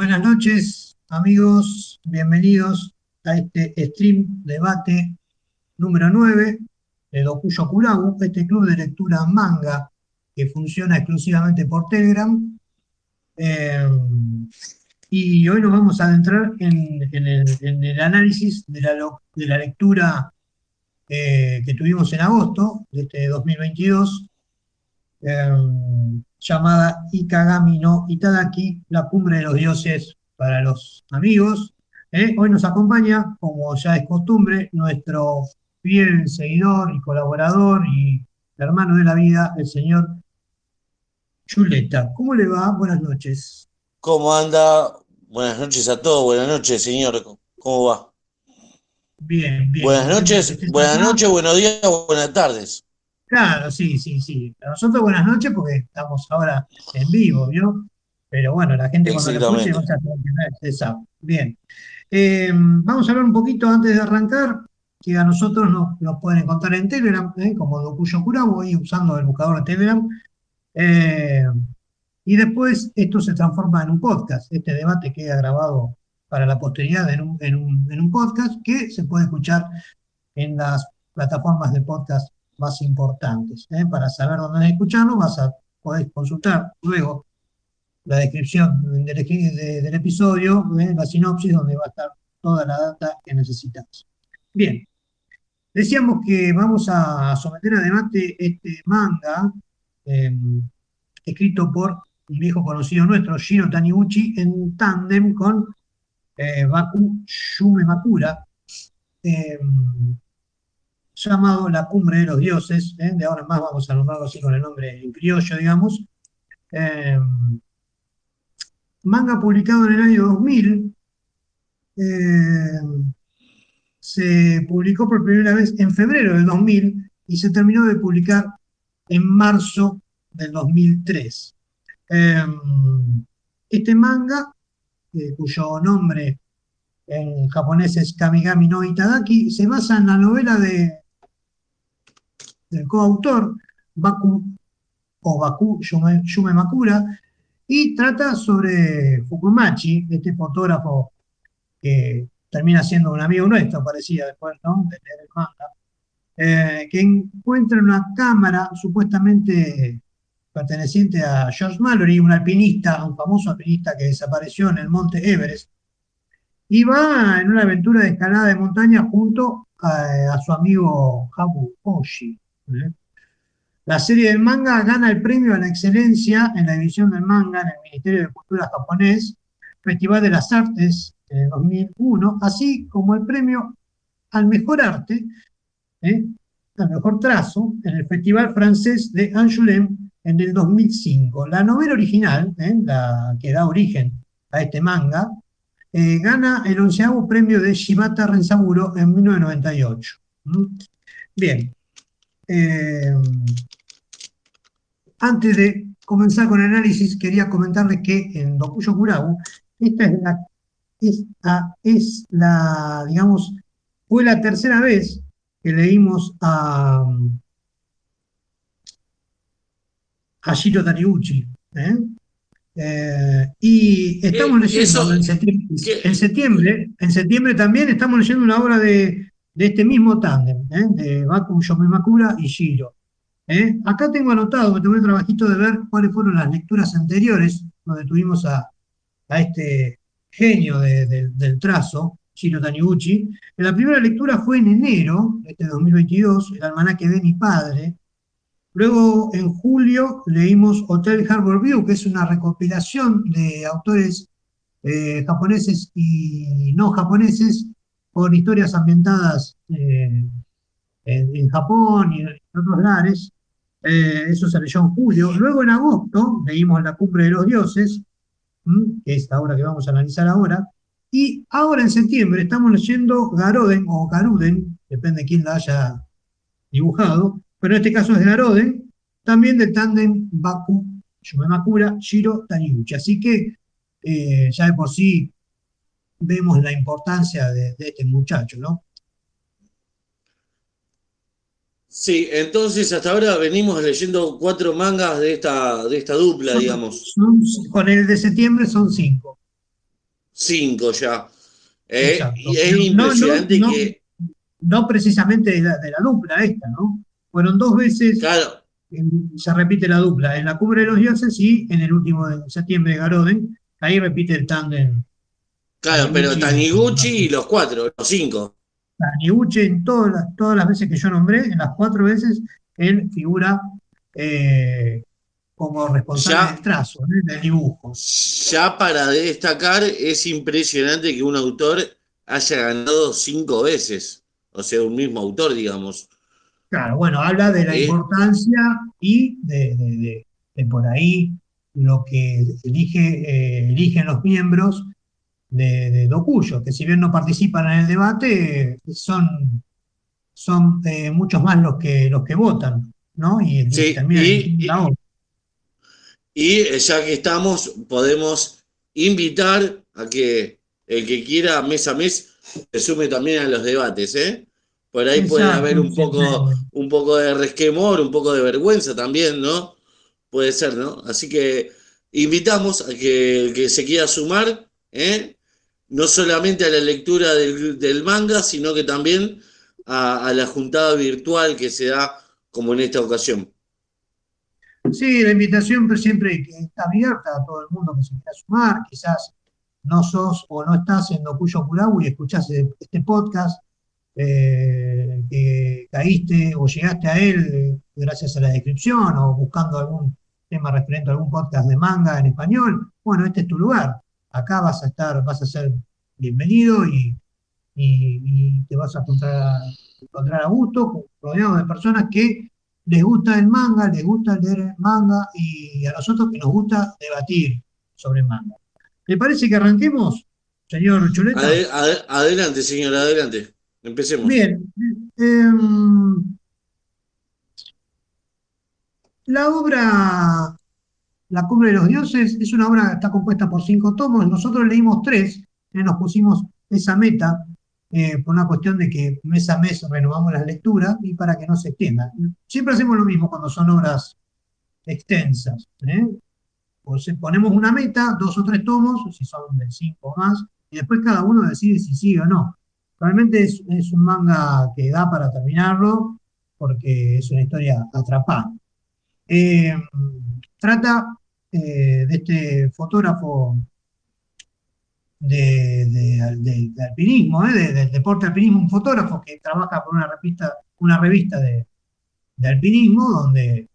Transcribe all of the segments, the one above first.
Buenas noches, amigos. Bienvenidos a este stream debate número 9 de Dokuyo Kurabu, este club de lectura manga que funciona exclusivamente por Telegram. Eh, y hoy nos vamos a adentrar en, el, análisis de la, lectura eh, que tuvimos en agosto de este 2022, eh, llamada Ikagami no Itadaki, la cumbre de los dioses para los amigos. Eh, hoy nos acompaña, como ya es costumbre, nuestro fiel seguidor y colaborador y hermano de la vida, el señor Chuleta. ¿Cómo le va? Buenas noches. ¿Cómo anda? Buenas noches a todos, buenas noches, señor. ¿Cómo va? Bien, bien. Buenas noches, buenas noches, buenos días, buenas tardes. Claro, sí, sí, sí. A nosotros buenas noches porque estamos ahora en vivo, ¿vio? Pero bueno, la gente cuando lo escuche no se sabe. Bien. Eh, vamos a hablar un poquito antes de arrancar, que a nosotros nos, pueden encontrar en Telegram, ¿eh? como Dokuyo Kurabo, y usando el buscador de Telegram. Eh, y después esto se transforma en un podcast. Este debate queda grabado para la posteridad en un, en un, en un podcast que se puede escuchar en las plataformas de podcast más importantes. ¿eh? Para saber dónde escucharlo, vas a poder consultar luego la descripción del, episodio, ¿eh? la sinopsis, donde va a estar toda la data que necesitas. Bien, decíamos que vamos a someter a debate este manga em, escrito por un viejo conocido nuestro, Shiro Taniguchi, en tándem con eh, Baku Yume Makura, em, llamado La Cumbre de los Dioses, ¿eh? de ahora más vamos a nombrarlo así con el nombre en criollo, digamos. Em, manga publicado en el año 2000, em, se publicó por primera vez en febrero del 2000 y se terminó de publicar en marzo del 2003. este manga eh, cuyo nombre en japonés es Kamigami no Itadaki, se basa en la novela de, del coautor Baku o Baku Yume, Makura y trata sobre Fukumachi, este fotógrafo que termina siendo un amigo nuestro, parecía después, ¿no? De manga, eh, que encuentra una cámara supuestamente perteneciente a George Mallory, un alpinista, un famoso alpinista que desapareció en el monte Everest, y va en una aventura de escalada de montaña junto a, su amigo Habu Oshi. ¿Eh? La serie del manga gana el premio a la excelencia en la división del manga en el Ministerio de Cultura japonés, Festival de las Artes en 2001, así como el premio al mejor arte, ¿eh? al mejor trazo, en el Festival francés de Angoulême en el 2005. La novela original, ¿eh? la que da origen a este manga, eh, gana el onceavo premio de Shibata Renzaburo en 1998. ¿Mm? Bien. Eh, antes de comenzar con el análisis, quería comentarles que en Dokuyo Kurabu, esta es la, esta es la, digamos, fue la tercera vez que leímos a, a Shiro Taniguchi. ¿eh? Eh, y estamos leyendo en, septiembre, en, septiembre, también estamos leyendo una obra de, este mismo tándem, ¿eh? de Baku Yomimakura y Shiro. Acá tengo anotado, me tomé el trabajito de ver cuáles fueron las lecturas anteriores, donde tuvimos a, este genio del trazo, Shiro Taniguchi. La primera lectura fue en enero de este 2022, el almanaque de mi padre, Luego, en julio, leímos Hotel Harbor View, que es una recopilación de autores eh, japoneses y no japoneses con historias ambientadas eh, en, Japón y en otros lugares. Eh, eso se leyó en julio. Luego, en agosto, leímos La Cumbre de los Dioses, que es la obra que vamos a analizar ahora. Y ahora, en septiembre, estamos leyendo Garoden o Garuden, depende de quién la haya dibujado, pero en este caso es de Naroden, también del tándem Baku, Yumemakura, Shiro, Taniguchi. Así que eh, ya de por sí vemos la importancia de, este muchacho, ¿no? Sí, entonces hasta ahora venimos leyendo cuatro mangas de esta, de esta dupla, digamos. con el de septiembre son cinco. cinco ya. Eh, y es impresionante que. No precisamente de la, dupla esta, ¿no? Fueron dos veces. Claro. Se repite la dupla en la cumbre de los dioses y en el último de septiembre de Garoden. Ahí repite el tándem. Claro, pero Taniguchi y los cuatro, los cinco. Taniguchi en todas las, todas las veces que yo nombré, en las cuatro veces, él figura eh, como responsable del trazo, del dibujo. Ya para destacar, es impresionante que un autor haya ganado cinco veces, o sea, un mismo autor, digamos. Claro, bueno, habla de la eh. importancia y de, por ahí lo que elige, eh, eligen los miembros de, de, Docuyo, que si bien no participan en el debate, son, son muchos más los que, los que votan. ¿no? Y, sí, y, y, ya que estamos, podemos invitar a que el que quiera mes a mes se sume también a los debates, ¿eh? Por ahí puede haber un poco, un poco de resquemor, un poco de vergüenza también, ¿no? Puede ser, ¿no? Así que invitamos a que el que se quiera sumar, ¿eh? No solamente a la lectura del, manga, sino que también a, la juntada virtual que se da como en esta ocasión. Sí, la invitación siempre está abierta a todo el mundo que se quiera sumar. Quizás no sos o no estás en Docuyo Curabu y escuchás este podcast, eh, que caíste o llegaste a él gracias a la descripción o buscando algún tema referente a algún podcast de manga en español. Bueno, este es tu lugar. Acá vas a estar, vas a ser bienvenido y, y te vas a encontrar encontrar a gusto, rodeado de personas que les gusta el manga, les gusta leer el manga y a nosotros que nos gusta debatir sobre el manga. ¿Le parece que arranquemos, señor Chuleta? adelante, señor, adelante. Empecemos. Bien. Em, la obra La Cumbre de los Dioses es una obra que está compuesta por cinco tomos. Nosotros leímos tres, eh, nos pusimos esa meta eh, por una cuestión de que mes a mes renovamos las lecturas y para que no se extienda. Siempre hacemos lo mismo cuando son obras extensas. ¿eh? ponemos una meta, dos o tres tomos, si son de cinco o más, y después cada uno decide si sigue o no. Realmente es, un manga que da para terminarlo porque es una historia atrapada. Trata de este fotógrafo de, alpinismo, ¿eh? del deporte alpinismo, un fotógrafo que trabaja por una revista, una revista de, alpinismo donde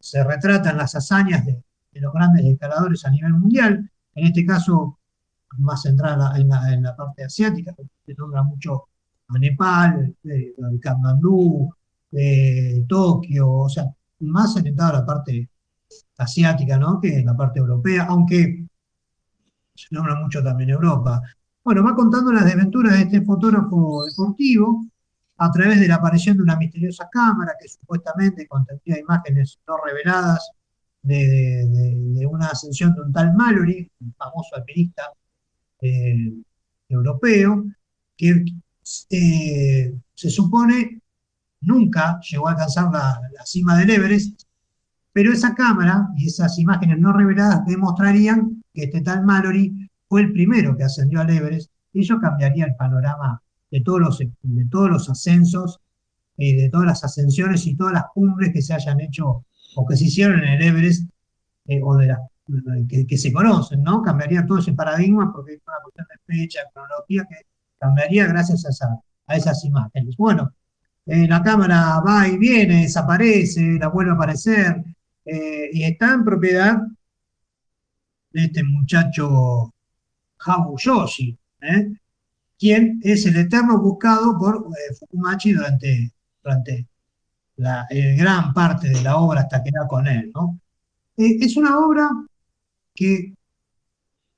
se retratan las hazañas de, los grandes escaladores a nivel mundial, en este caso más centrada en la, parte asiática, se nombra mucho a Nepal, eh, Kathmandú, eh, Tokio, o sea, más orientado a la parte asiática, ¿no? Que en la parte europea, aunque se nombra mucho también Europa. Bueno, va contando las desventuras de este fotógrafo deportivo a través de la aparición de una misteriosa cámara que supuestamente contenía imágenes no reveladas de, una ascensión de un tal Mallory, un famoso alpinista eh, europeo, que eh, se supone nunca llegó a alcanzar la, la, cima del Everest, pero esa cámara y esas imágenes no reveladas demostrarían que este tal Mallory fue el primero que ascendió al Everest, y eso cambiaría el panorama de todos los, ascensos, y de todas las ascensiones y todas las cumbres que se hayan hecho o que se hicieron en el Everest, eh, o de las que, se conocen, ¿no? Cambiaría todo ese paradigma porque es una cuestión de fecha, cronología, que cambiaría gracias a, a esas imágenes. Bueno, eh, la cámara va y viene, desaparece, la vuelve a aparecer, eh, y está en propiedad de este muchacho Habu Yoshi, ¿eh? quien es el eterno buscado por eh, Fukumachi durante, durante la gran parte de la obra hasta que da con él. ¿no? Es una obra que,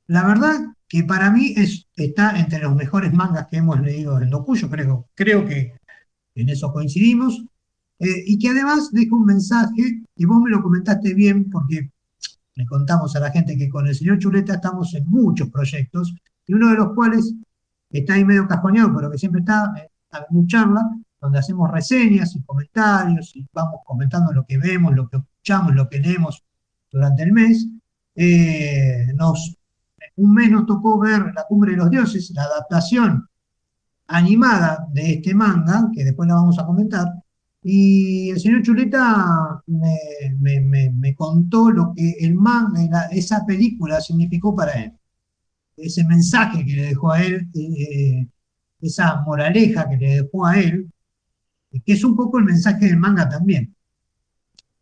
la verdad, que para mí es, está entre los mejores mangas que hemos leído en Dokuyo, creo, creo que en eso coincidimos, y que además deja un mensaje, y vos me lo comentaste bien, porque le contamos a la gente que con el señor Chuleta estamos en muchos proyectos, y uno de los cuales está ahí medio cascoñado, pero que siempre está eh, en charla, donde hacemos reseñas y comentarios, y vamos comentando lo que vemos, lo que escuchamos, lo que leemos durante el mes. Eh, nos, un mes nos tocó ver La Cumbre de los Dioses, la adaptación animada de este manga, que después la vamos a comentar, y el señor Chuleta me, contó lo que el manga, esa película significó para él. Ese mensaje que le dejó a él, eh, esa moraleja que le dejó a él, que es un poco el mensaje del manga también.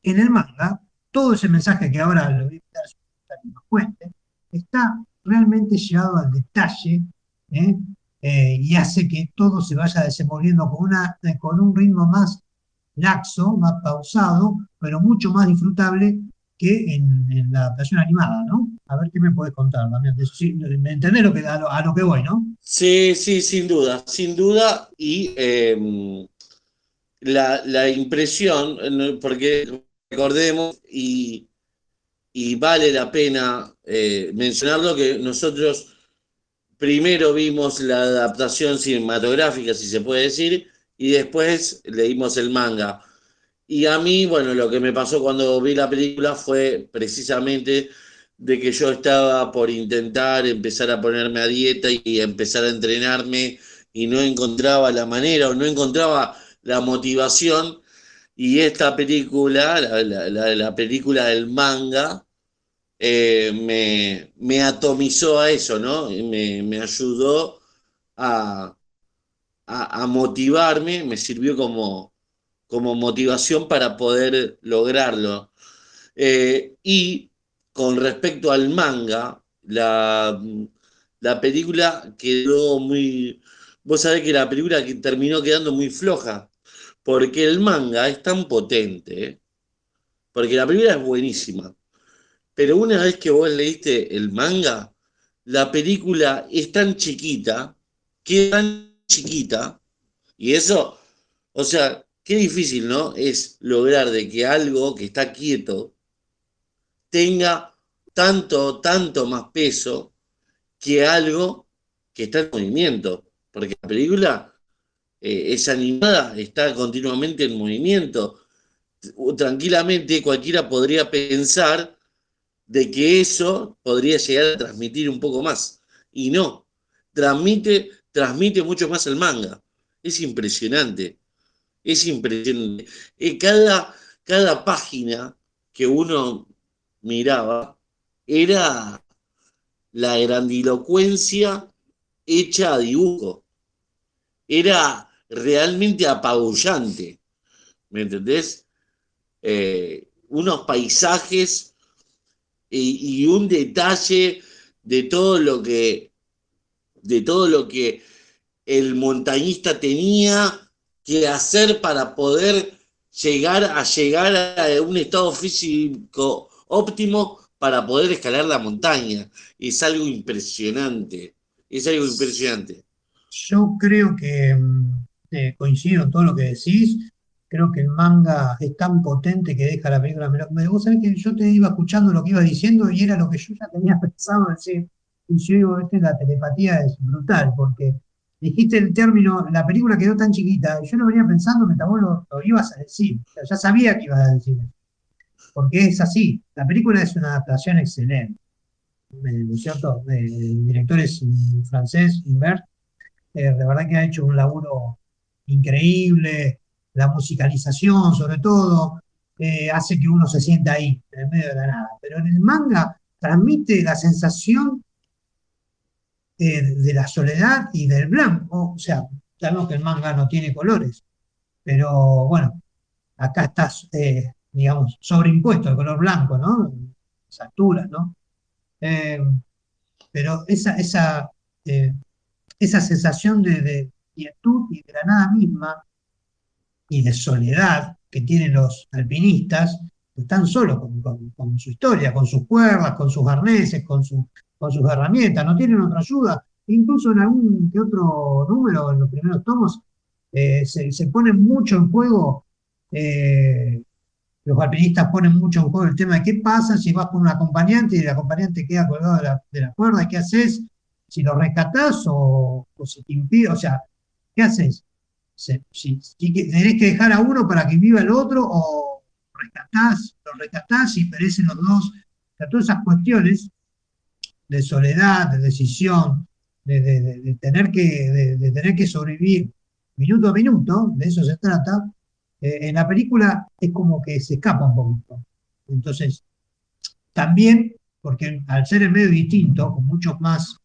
En el manga, todo ese mensaje que ahora lo voy a que nos cuente, está realmente llevado al detalle ¿eh? Eh, y hace que todo se vaya desenvolviendo con, una, con un ritmo más laxo, más pausado, pero mucho más disfrutable que en, la adaptación animada, ¿no? A ver qué me puedes contar, Damián. ¿Me entendés lo que, a, lo, que voy, no? Sí, sí, sin duda, sin duda. Y em, la, impresión, porque recordemos, y, vale la pena eh, mencionarlo, que nosotros primero vimos la adaptación cinematográfica, si se puede decir, y después leímos el manga. Y a mí, bueno, lo que me pasó cuando vi la película fue precisamente de que yo estaba por intentar empezar a ponerme a dieta y empezar a entrenarme y no encontraba la manera o no encontraba la motivación. Y esta película, la, película del manga, eh, me, me, atomizó a eso, ¿no? Me, me ayudó a, a, motivarme, me sirvió como, como motivación para poder lograrlo. Eh, y con respecto al manga, la, la, película quedó muy... Vos sabés que la película terminó quedando muy floja, porque el manga es tan potente, porque la película es buenísima, pero una vez que vos leíste el manga, la película es tan chiquita, que chiquita, y eso, o sea, qué difícil, ¿no? Es lograr de que algo que está quieto tenga tanto, tanto más peso que algo que está en movimiento, porque la película eh, es animada, está continuamente en movimiento. Tranquilamente cualquiera podría pensar de que eso podría llegar a transmitir un poco más. Y no, transmite transmite mucho más el manga. Es impresionante. Es impresionante. Eh, cada, cada página que uno miraba era la grandilocuencia hecha a dibujo. Era realmente apabullante. ¿Me entendés? Eh, unos paisajes y, y, un detalle de todo lo que de todo lo que el montañista tenía que hacer para poder llegar a llegar a un estado físico óptimo para poder escalar la montaña. Es algo impresionante, es algo impresionante. Yo creo que mm, eh, coincido en todo lo que decís. Creo que el manga es tan potente que deja la película. Vos sabés que yo te iba escuchando lo que iba diciendo y era lo que yo ya tenía pensado decir. Y yo digo, este, la telepatía es brutal, porque dijiste el término, la película quedó tan chiquita, yo lo venía pensando mientras vos lo, ibas a decir, ya sabía que ibas a decir, porque es así, la película es una adaptación excelente, ¿no es cierto? El director es francés, Invert, eh, de verdad que ha hecho un laburo increíble, la musicalización sobre todo, eh, hace que uno se sienta ahí, en medio de la nada, pero en el manga transmite la sensación eh, de la soledad y del blanco. O sea, sabemos que el manga no tiene colores, pero bueno, acá está, eh, digamos, sobreimpuesto el color blanco, ¿no? Las alturas, ¿no? Eh, pero esa, esa, esa sensación de, quietud y de la nada misma y de soledad que tienen los alpinistas, están solos con, con, su historia, con sus cuerdas, con sus arneses, con su con sus herramientas, no tienen otra ayuda. Incluso en algún que otro número, en los primeros tomos, eh, se, se, pone mucho en juego, eh, los alpinistas ponen mucho en juego el tema de qué pasa si vas con un acompañante y el acompañante queda colgado de la, de cuerda, ¿qué haces? Si lo rescatás o, si te impide, o sea, ¿qué haces? Si, tenés que dejar a uno para que viva el otro o rescatás, lo rescatás y perecen los dos. O todas esas cuestiones de soledad, de decisión, de, tener, que, de, tener que sobrevivir minuto a minuto, de eso se trata, eh, en la película es como que se escapa un poquito. Entonces, también, porque al ser el medio distinto, con muchos más,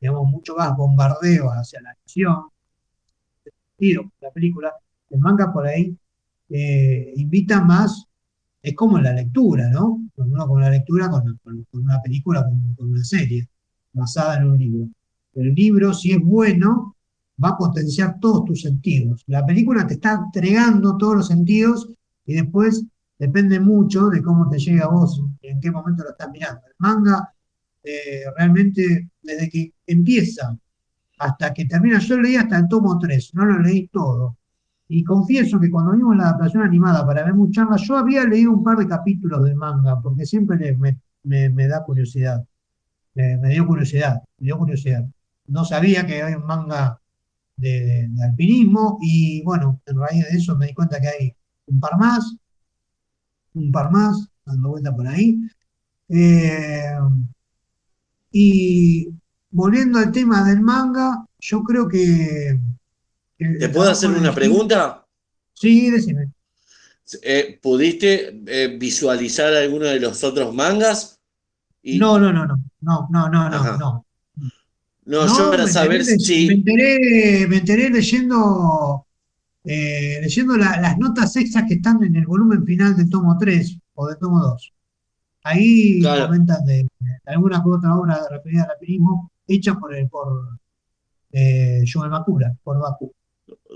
digamos, mucho más bombardeo hacia la acción, la película, el manga por ahí eh, invita más, es como la lectura, ¿no? Uno con la lectura, con, una película, con, una serie, basada en un libro. El libro, si es bueno, va a potenciar todos tus sentidos. La película te está entregando todos los sentidos y después depende mucho de cómo te llega a vos en qué momento lo estás mirando. El manga, eh, realmente, desde que empieza hasta que termina, yo leí hasta el tomo 3, no lo leí todo. Y confieso que cuando vimos la adaptación animada para ver muchas yo había leído un par de capítulos del manga, porque siempre me, da curiosidad. Me, dio curiosidad, me dio curiosidad. No sabía que hay un manga de, alpinismo y bueno, en raíz de eso me di cuenta que hay un par más, un par más, dando vuelta por ahí. Eh, y volviendo al tema del manga, yo creo que... ¿Te eh, puedo ah, hacer una pregunta? Sí, decime. Eh, ¿Pudiste eh, visualizar alguno de los otros mangas? No, no, no, no, no, no, no, no. No, yo para saber si. Me enteré, me enteré leyendo, leyendo las notas extras que están en el volumen final del tomo 3 o del tomo 2. Ahí claro. comentan de, de alguna u otra obra referida al apirismo hecha por el por eh, Joel Bakura, por Baku.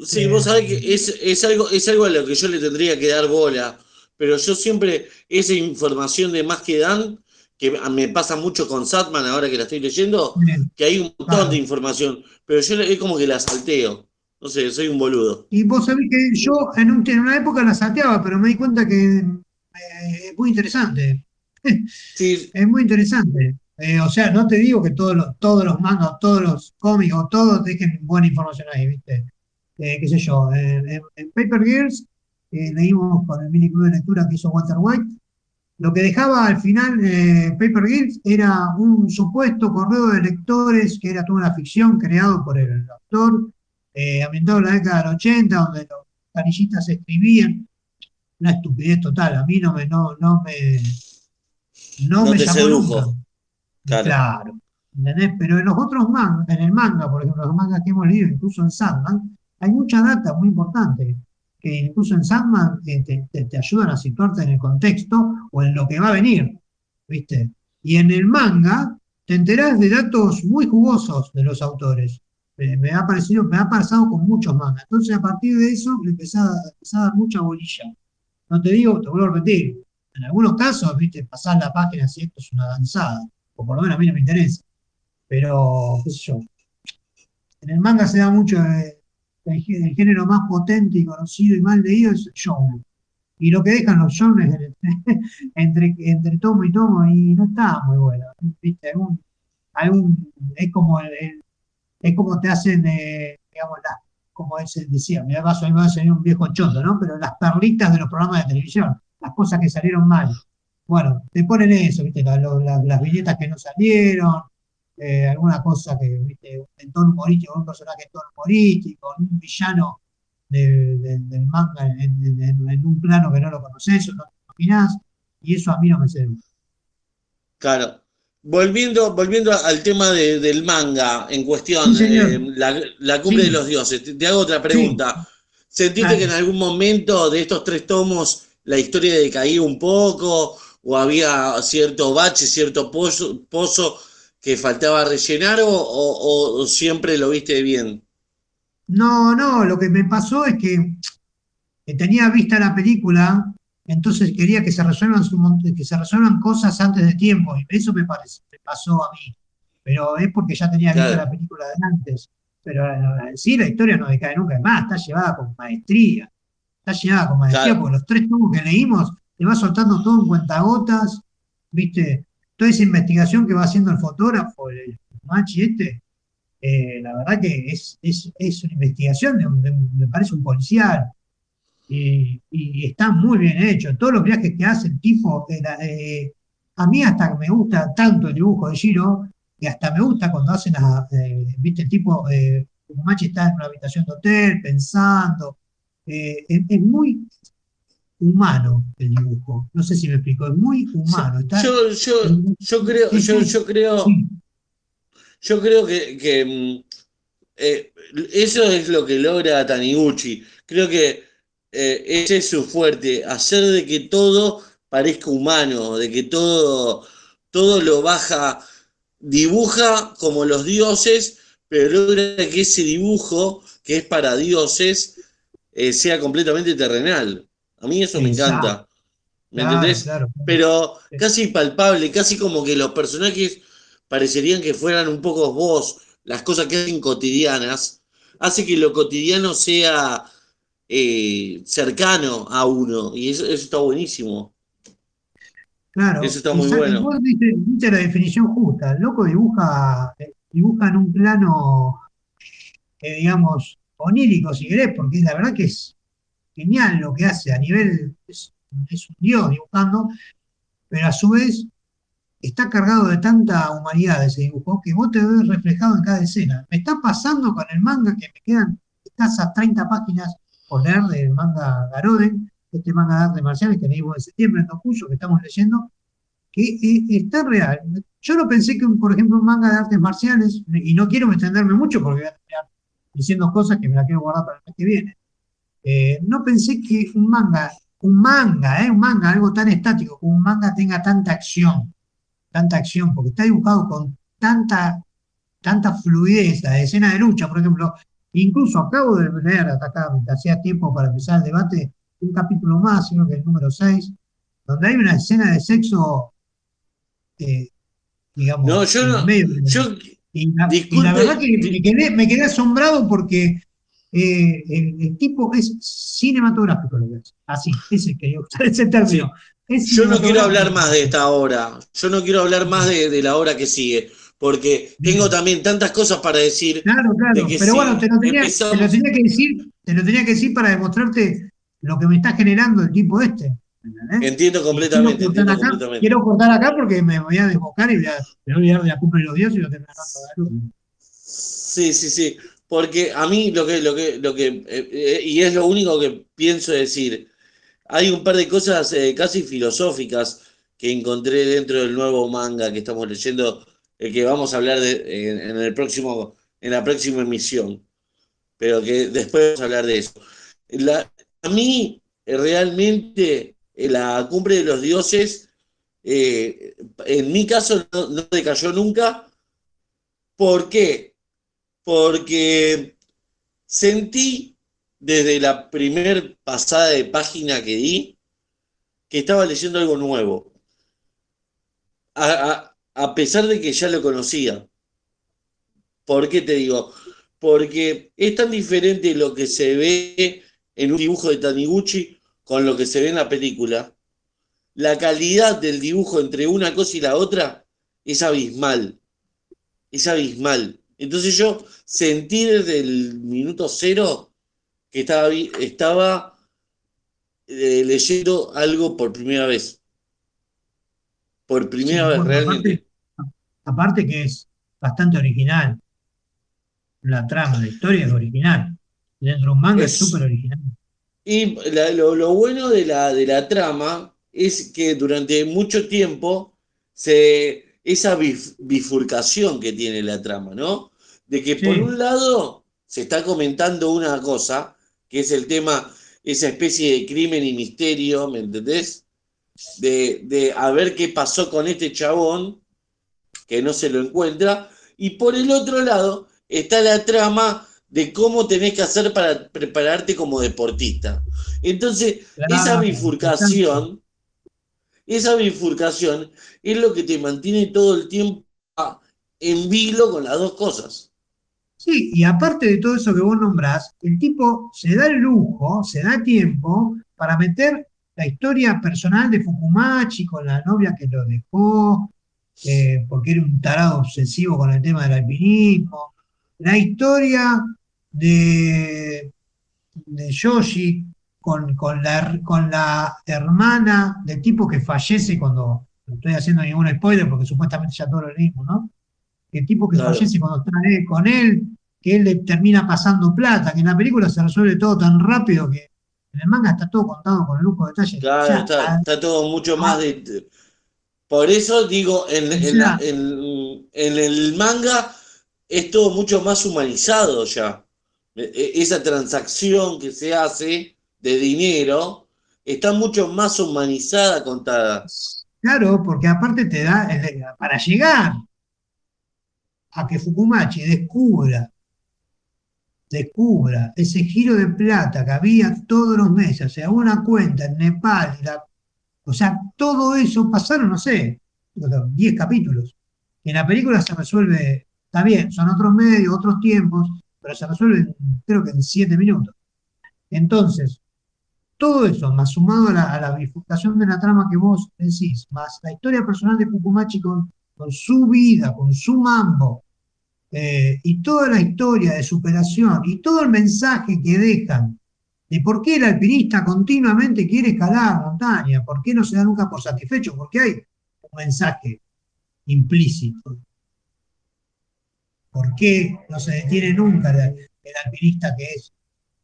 Sí, eh, vos sabés que es, algo, es algo a lo que yo le tendría que dar bola, pero yo siempre, esa información de más que dan, que me pasa mucho con Satman ahora que la estoy leyendo, que hay un montón de información, pero yo es como que la salteo. No sé, soy un boludo. Y vos sabés que yo en, una época la salteaba, pero me di cuenta que eh, es muy interesante. Sí. es muy interesante. Eh, o sea, no te digo que todos los, todos los mangas, todos los cómics o todos dejen buena información ahí, ¿viste? Eh, qué sé yo, en, Paper Girls eh, leímos con el mini club de lectura que hizo Walter White. Lo que dejaba al final Paper Girls era un supuesto correo de lectores que era toda una ficción creado por el autor, ambientado en la década del 80, donde los canillitas escribían. Una estupidez total, a mí no me, no, no me, no, me llamó Claro. Pero en los otros mangas, en el manga, por ejemplo, los mangas que hemos leído, incluso en Sandman, hay mucha data muy importante, que incluso en Sandman eh, te, ayudan a situarte en el contexto o en lo que va a venir, ¿viste? Y en el manga te enterás de datos muy jugosos de los autores. me ha parecido, me ha pasado con muchos mangas. Entonces, a partir de eso, le empecé a, dar mucha bolilla. No te digo, te vuelvo a repetir, en algunos casos, viste, pasar la página si esto es una danzada o por lo menos a mí no me interesa. Pero, qué sé yo. En el manga se da mucho el, género más potente y conocido y más leído es el shonen. Y lo que dejan los shonen entre, entre tomo y tomo y no está muy bueno. ¿Viste? Algún, es como es como te hacen, eh, digamos, como él decía, me va a sonar un viejo choto, ¿no? Pero las perlitas de los programas de televisión, las cosas que salieron mal. Bueno, te ponen eso, ¿viste? las viñetas que no salieron, eh, alguna cosa que, ¿viste? En tono humorístico, un personaje en tono humorístico, un villano del manga en, un plano que no lo conoces o no te imaginás, y eso a mí no me sirve. Claro. Volviendo, volviendo al tema del manga en cuestión, eh, la, cumbre de los dioses, te, hago otra pregunta. ¿Sentiste que en algún momento de estos tres tomos la historia decaía un poco o había cierto bache, cierto pozo, que faltaba rellenar o, siempre lo viste bien? No, no, lo que me pasó es que, tenía vista la película, entonces quería que se resuelvan que se resuelvan cosas antes de tiempo, y eso me, parece, me pasó a mí. Pero es porque ya tenía vista la película de antes. Pero eh, sí, la historia no decae nunca más, está llevada con maestría. Está llevada con maestría, porque los tres tomos que leímos te va soltando todo en cuentagotas, ¿viste? Toda esa investigación que va haciendo el fotógrafo, el, machi este, eh, la verdad que es, es, una investigación, me parece un policial, y, está muy bien hecho. Todos los viajes que hace el tipo, eh, a mí hasta me gusta tanto el dibujo de Giro, que hasta me gusta cuando hacen, las, eh, viste, el tipo, eh, Machi está en una habitación de hotel pensando, eh, es, muy humano el dibujo, no sé si me explico, es muy humano. yo, yo, yo, creo, yo, yo creo, yo creo que, que mm, eh, eso es lo que logra Taniguchi. Creo que ese es su fuerte, hacer de que todo parezca humano, de que todo, todo lo baja, dibuja como los dioses, pero logra que ese dibujo, que es para dioses, eh, sea completamente terrenal. A mí eso me encanta. ¿Me entendés? Pero casi palpable, casi como que los personajes parecerían que fueran un poco vos, las cosas que hacen cotidianas, hace que lo cotidiano sea eh, cercano a uno, y eso está buenísimo. Claro. Eso está muy bueno. Vos dice, la definición justa. El loco dibuja, dibuja en un plano, eh, digamos, onírico, si querés, porque la verdad que es genial lo que hace a nivel. Es, un dios dibujando, pero a su vez está cargado de tanta humanidad ese dibujo que vos te ves reflejado en cada escena. Me está pasando con el manga que me quedan escasas 30 páginas por leer del manga Garoden este manga de artes marciales que leímos en septiembre en Tokuyo, que estamos leyendo, que eh, está real. Yo no pensé que, por ejemplo, un manga de artes marciales, y no quiero extenderme mucho porque voy a terminar diciendo cosas que me las quiero guardar para el mes que viene, eh, no pensé que un manga, un manga, eh, un manga, algo tan estático como un manga tenga tanta acción, tanta acción, porque está dibujado con tanta, tanta fluidez, la escena de lucha, por ejemplo, incluso acabo de leer, acá, hacía tiempo para empezar el debate, un capítulo más, sino que el número 6, donde hay una escena de sexo, eh, digamos, no, yo no, yo, y, la, verdad que me quedé, asombrado porque eh, el, tipo es cinematográfico lo que es. Así, ese quería usar ese término. Yo no quiero hablar más de esta obra, yo no quiero hablar más de, la hora que sigue, porque tengo también tantas cosas para decir. Claro, claro, pero bueno, te lo, tenía, te lo, tenía, que decir, te lo tenía que decir para demostrarte lo que me está generando el tipo este. Entiendo completamente. Quiero cortar, acá, porque me voy a desbocar y voy a, me voy a dar de la cumbre de los dioses y lo tendré Sí, sí, sí. Porque a mí lo que, lo que, lo que, eh, eh, y es lo único que pienso decir, hay un par de cosas eh, casi filosóficas que encontré dentro del nuevo manga que estamos leyendo, el que vamos a hablar de, en, el próximo, en la próxima emisión. Pero que después vamos a hablar de eso. A mí, eh, realmente, eh, la cumbre de los dioses, eh, en mi caso, no, no decayó nunca. ¿Por qué? Porque sentí desde la primer pasada de página que di que estaba leyendo algo nuevo. A, a, pesar de que ya lo conocía. ¿Por qué te digo? Porque es tan diferente lo que se ve en un dibujo de Taniguchi con lo que se ve en la película, la calidad del dibujo entre una cosa y la otra es abismal. Es abismal. Entonces yo sentí desde el minuto cero que estaba, estaba eh, leyendo algo por primera vez. Por primera vez, realmente. aparte que es bastante original. La trama, la historia es original dentro de un manga es súper original. Y lo, bueno de la, de la trama es que durante mucho tiempo se, esa bifurcación que tiene la trama, ¿no? De que por un lado se está comentando una cosa, que es el tema, esa especie de crimen y misterio, ¿me entendés? De, de a ver qué pasó con este chabón, que no se lo encuentra, y por el otro lado está la trama de cómo tenés que hacer para prepararte como deportista. Entonces, esa bifurcación, esa bifurcación es lo que te mantiene todo el tiempo en vilo con las dos cosas. Sí, y aparte de todo eso que vos nombrás, el tipo se da el lujo, se da tiempo para meter la historia personal de Fukumachi con la novia que lo dejó, eh, porque era un tarado obsesivo con el tema del alpinismo, la historia de, de Yoshi con, con, la, con la hermana del tipo que fallece cuando no estoy haciendo ningún spoiler porque supuestamente ya todo lo mismo, ¿no? Que el tipo que fallece cuando está con él, que él le termina pasando plata, que en la película se resuelve todo tan rápido que en el manga está todo contado con el lujo de detalle. Claro, está, todo mucho más de... Por eso digo, en, en, el manga es todo mucho más humanizado ya. E, e, esa transacción que se hace de dinero está mucho más humanizada contada. Claro, porque aparte te da, para llegar a que Fukumachi descubra, descubra ese giro de plata que había todos los meses, o sea, una cuenta en Nepal, o sea, todo eso pasaron, no sé, 10 capítulos. En la película se resuelve, está bien, son otros medios, otros tiempos, pero se resuelve creo que en 7 minutos. Entonces, todo eso, más sumado a la, bifurcación de la trama que vos decís, más la historia personal de Fukumachi con, con su vida, con su mambo, eh, y toda la historia de superación y todo el mensaje que dejan de por qué el alpinista continuamente quiere escalar montaña, por qué no se da nunca por satisfecho, porque hay un mensaje implícito. ¿Por qué no se detiene nunca el, alpinista que es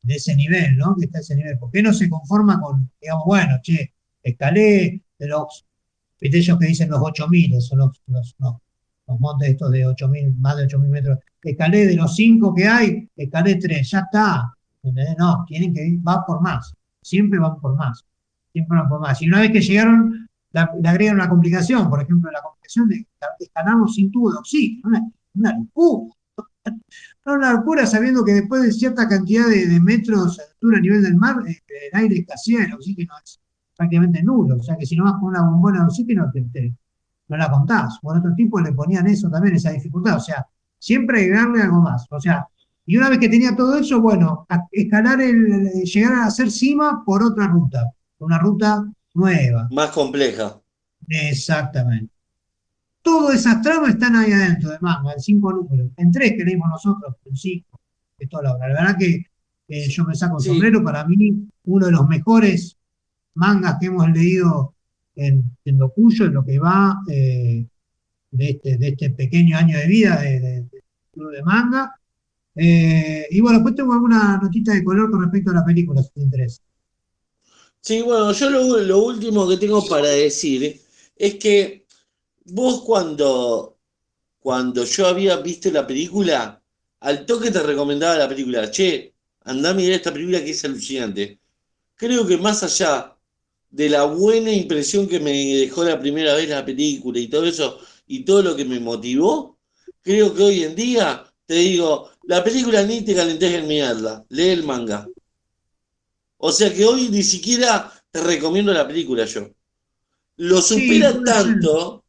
de ese nivel, ¿no? Que está a ese nivel. ¿Por qué no se conforma con, digamos, bueno, che, escalé de los, viste ellos que dicen los 8000, son los, los los montes estos de 8.000, más de 8.000 metros. Escalé de los 5 que hay, escalé 3, ya está. No, tienen que ir, va por más. Siempre van por más. Siempre van por más. Y una vez que llegaron, le agregan una complicación. Por ejemplo, la complicación de escalamos sin tubo de oxígeno. Una, una locura. Una locura sabiendo que después de cierta cantidad de, metros de altura a nivel del mar, eh, el aire escasea, el oxígeno es prácticamente nulo. O sea que si no vas con una bombona de oxígeno, te, te, no la contás. Por otros tipos le ponían eso también, esa dificultad. O sea, siempre agregarle algo más. O sea, y una vez que tenía todo eso, bueno, escalar el, llegar a hacer cima por otra ruta, una ruta nueva. Más compleja. Exactamente. Todas esas tramas están ahí adentro de manga, en cinco números. En tres que leímos nosotros, en cinco, de toda la obra. La verdad que yo me saco el sombrero, para mí, uno de los mejores mangas que hemos leído en, en Dokuyo, en lo que va eh, de, este, de este pequeño año de vida de, de, de manga. Eh, y bueno, después tengo alguna notita de color con respecto a la película, si te interesa. Sí, bueno, yo lo, último que tengo para decir es que vos cuando, cuando yo había visto la película, al toque te recomendaba la película, che, andá a mirar esta película que es alucinante. Creo que más allá de la buena impresión que me dejó la primera vez la película y todo eso, y todo lo que me motivó, creo que hoy en día te digo, la película ni te calentes en mirarla, lee el manga. O sea que hoy ni siquiera te recomiendo la película yo. Lo supera tanto,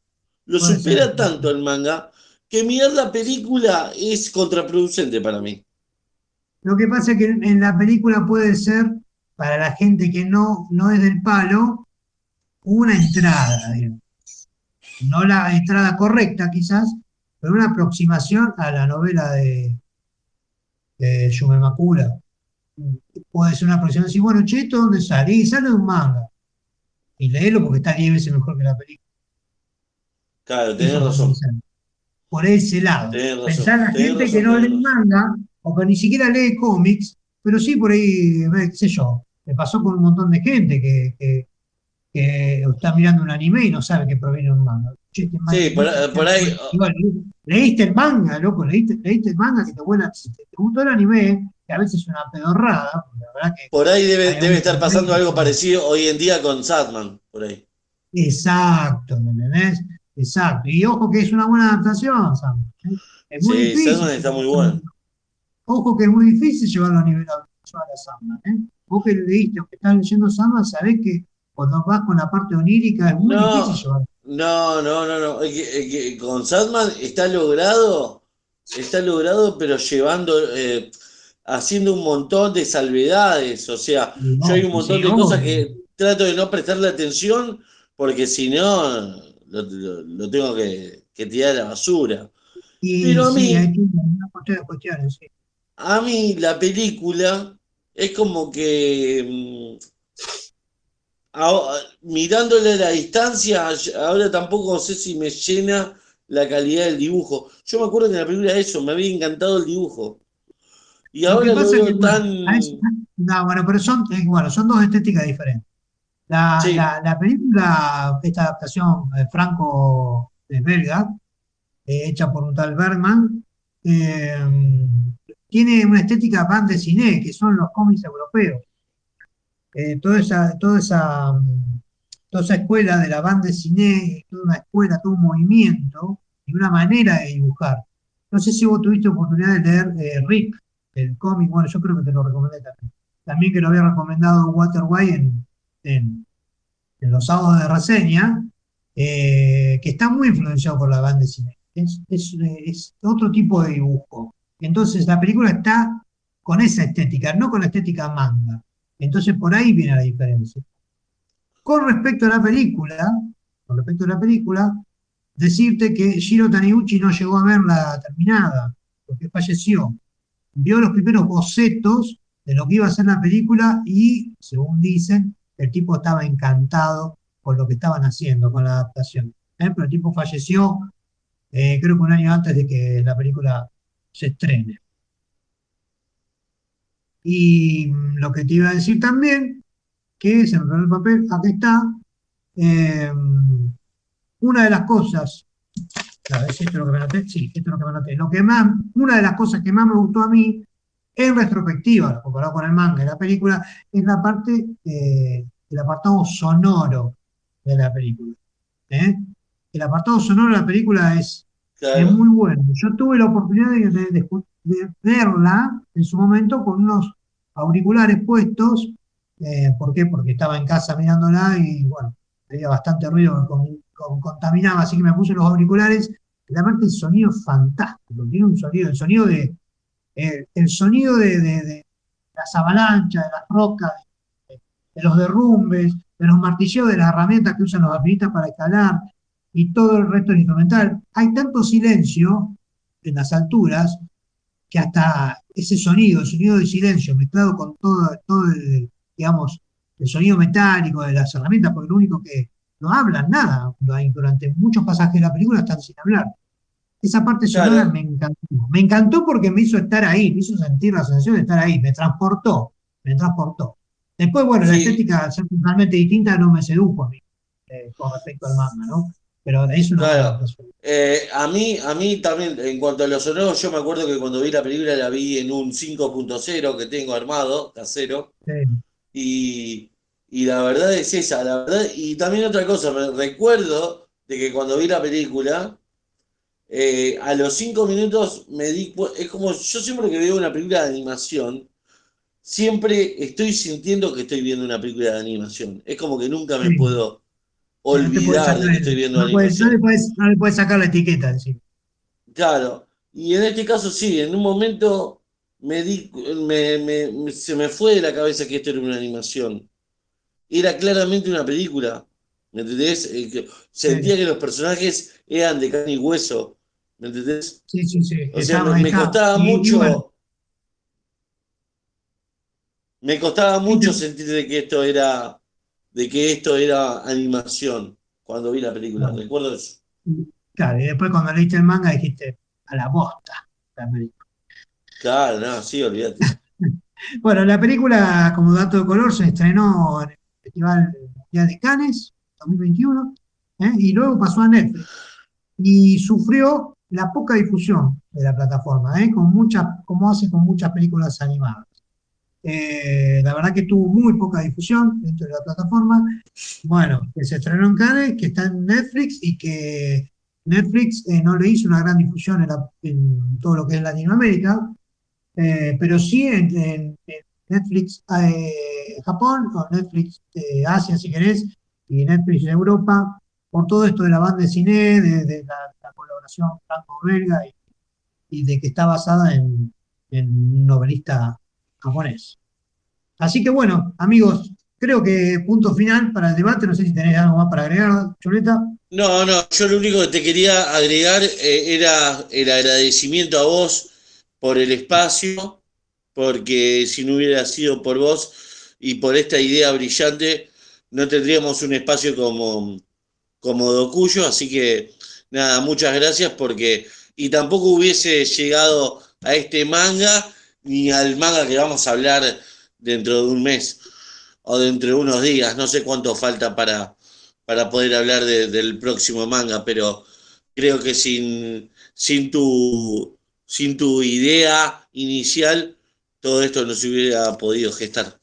lo supera tanto el manga, que mirar la película es contraproducente para mí. Lo que pasa es que en la película puede ser para la gente que no, no es del palo, una entrada, no la entrada correcta quizás, pero una aproximación a la novela de, de Yume Makura. Puede ser una aproximación, así, bueno, che, ¿esto dónde sale? Y sale de un manga. Y léelo porque está 10 veces mejor que la película. Claro, tenés razón. Por ese lado. Pensar a la gente que no lee manga, o que ni siquiera lee cómics, pero sí por ahí, qué sé yo, me pasó con un montón de gente que, está mirando un anime y no sabe que proviene de un manga. sí, por, ahí. leíste el manga, loco, leíste, el manga que te vuela. Si te, gustó el anime, que a veces es una pedorrada. por ahí debe, debe estar pasando algo parecido hoy en día con Sadman, por ahí. Exacto, ¿me entendés? Exacto. Y ojo que es una buena adaptación, Sadman. ¿eh? Es muy sí, difícil. Sadman está muy bueno. Ojo que es muy difícil llevarlo a nivel a Sadman, ¿eh? Vos que leíste o que estás leyendo Samba, sabés que cuando vas con la parte onírica es muy difícil llevar. No, no, no, no. con Sadman está logrado, está logrado, pero llevando, eh, haciendo un montón de salvedades. O sea, yo hay un montón de cosas que trato de no prestarle atención, porque si no, lo, tengo que, tirar a la basura. pero a mí, a mí la película es como que mm, mirándole a la distancia, ahora tampoco sé si me llena la calidad del dibujo. Yo me acuerdo que en la película eso, me había encantado el dibujo. Y ahora lo, veo tan. No, bueno, pero son, eh, bueno, son dos estéticas diferentes. La, película, esta adaptación de franco de belga, eh, hecha por un tal Bergman, eh, tiene una estética van de cine, que son los cómics europeos. toda, esa, toda, esa, toda esa escuela de la banda de cine, toda una escuela, todo un movimiento y una manera de dibujar. No sé si vos tuviste oportunidad de leer Rick, el cómic, bueno, yo creo que te lo recomendé también. También que lo había recomendado Walter White en, en, los sábados de reseña, eh, que está muy influenciado por la banda de cine. Es, es, otro tipo de dibujo. Entonces la película está con esa estética, no con la estética manga. Entonces por ahí viene la diferencia. Con respecto a la película, con respecto a la película, decirte que Shiro Taniguchi no llegó a verla terminada, porque falleció. Vio los primeros bocetos de lo que iba a ser la película y, según dicen, el tipo estaba encantado con lo que estaban haciendo, con la adaptación. ¿eh? Pero el tipo falleció, eh, creo que un año antes de que la película se estrene. Y lo que te iba a decir también, que se me el papel, aquí está, eh, una de las cosas, si esto es lo que me noté, sí, esto es lo que me noté, más, una de las cosas que más me gustó a mí en retrospectiva, comparado con el manga y la película, es la parte eh, del apartado sonoro de la película. ¿eh? El apartado sonoro de la película es, muy bueno. Yo tuve la oportunidad de, verla en su momento con unos auriculares puestos. Eh, ¿Por qué? Porque estaba en casa mirándola y bueno, había bastante ruido, contaminaba, así que me puse los auriculares. La parte del sonido es fantástico, tiene un sonido, el sonido de, eh, el sonido de, las avalanchas, de las rocas, de, los derrumbes, de los martilleos de las herramientas que usan los alpinistas para escalar y todo el resto del instrumental. Hay tanto silencio en las alturas que hasta ese sonido, el sonido de silencio mezclado con todo, todo el, digamos, el sonido metálico de las herramientas, porque lo único que no hablan nada, durante muchos pasajes de la película están sin hablar. Esa parte sonora me encantó. Me encantó porque me hizo estar ahí, me hizo sentir la sensación de estar ahí, me transportó, me transportó. Después, bueno, la estética ser totalmente distinta no me sedujo a mí, eh, con respecto al manga, ¿no? Pero de eso claro. Eh, a mí, a mí también, en cuanto a los sonoros, yo me acuerdo que cuando vi la película la vi en un 5.0 que tengo armado, casero. Y, y la verdad es esa, la verdad. Y también otra cosa, me recuerdo de que cuando vi la película, eh, a los cinco minutos me di es como yo siempre que veo una película de animación, siempre estoy sintiendo que estoy viendo una película de animación. Es como que nunca me puedo olvidar de que estoy viendo no animación. no, le puedes, sacar la etiqueta sí. Claro, y en este caso sí, en un momento me di, se me fue de la cabeza que esto era una animación. Era claramente una película. ¿Me entendés? Eh, sentía que los personajes eran de carne y hueso. ¿Me entendés? Sí, sí, sí. O sea, me, costaba mucho. Me costaba mucho sentir de que esto era. De que esto era animación cuando vi la película. Recuerdo eso. Claro, y después cuando leíste el manga dijiste a la bosta la película. Claro, no, sí, olvídate. bueno, la película, como dato de color, se estrenó en el Festival Mundial de Cannes 2021 ¿eh? y luego pasó a Netflix. Y sufrió la poca difusión de la plataforma, ¿eh? con muchas, como hace con muchas películas animadas. Eh, la verdad que tuvo muy poca difusión dentro de la plataforma. Bueno, que se estrenó en Cannes, que está en Netflix y que Netflix eh, no le hizo una gran difusión en, todo lo que es Latinoamérica, pero sí en, Netflix Japón o Netflix Asia, si querés, y Netflix Europa, por todo esto de la banda de cine, de, la, colaboración franco-belga y, de que está basada en, un novelista japonés. Así que bueno, amigos, creo que punto final para el debate. No sé si tenés algo más para agregar, Chuleta. No, no, yo lo único que te quería agregar eh, era el agradecimiento a vos por el espacio, porque si no hubiera sido por vos y por esta idea brillante, no tendríamos un espacio como como Docuyo, así que nada, muchas gracias porque, y tampoco hubiese llegado a este manga ni al manga que vamos a hablar dentro de un mes o dentro de unos días, no sé cuánto falta para, para poder hablar del próximo manga, pero creo que sin, sin, tu, sin tu idea inicial, todo esto no se hubiera podido gestar.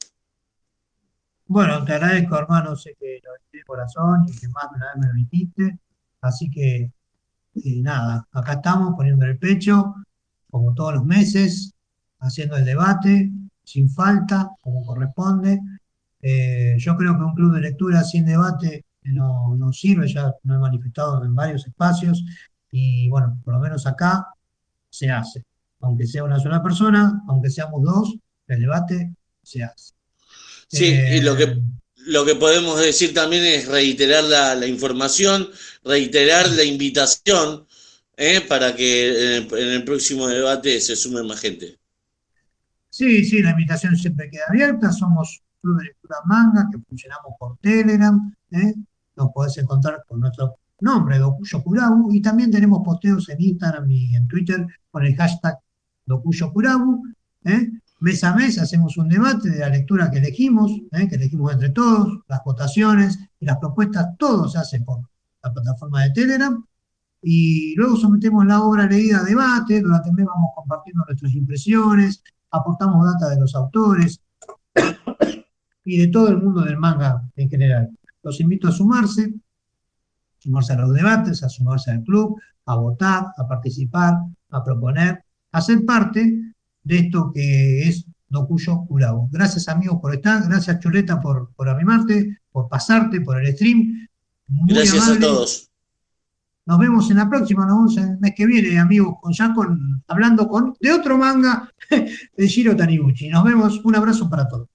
Bueno, te agradezco, hermano, sé que lo dijiste de corazón y que más de una vez me lo dijiste, así que eh, nada, acá estamos poniendo el pecho, como todos los meses, haciendo el debate, sin falta, como corresponde. Eh, yo creo que un club de lectura sin debate no, no sirve, ya lo he manifestado en varios espacios, y bueno, por lo menos acá se hace. Aunque sea una sola persona, aunque seamos dos, el debate se hace. Sí, y lo que, eh, lo que podemos decir también es reiterar la, información, reiterar la invitación eh, para que en el, próximo debate se sume más gente. Sí, sí, la invitación siempre queda abierta. Somos Club de Lectura Manga, que funcionamos por Telegram. ¿eh? Nos podés encontrar con nuestro nombre, Dokuyo Kurabu, y también tenemos posteos en Instagram y en Twitter con el hashtag Dokuyo Kurabu. ¿eh? Mes a mes hacemos un debate de la lectura que elegimos, ¿eh? que elegimos entre todos, las votaciones y las propuestas, todo se hace por la plataforma de Telegram. Y luego sometemos la obra leída a debate, durante el mes vamos compartiendo nuestras impresiones, aportamos data de los autores y de todo el mundo del manga en general. Los invito a sumarse, sumarse a los debates, a sumarse al club, a votar, a participar, a proponer, a ser parte de esto que es Dokuyo Curabo. Gracias amigos por estar, gracias Chuleta por, por arrimarte, por pasarte por el stream. gracias a todos. Nos vemos en la próxima, nos vemos el mes que viene, amigos, con ya con, hablando con de otro manga de Shiro Taniguchi. Nos vemos, un abrazo para todos.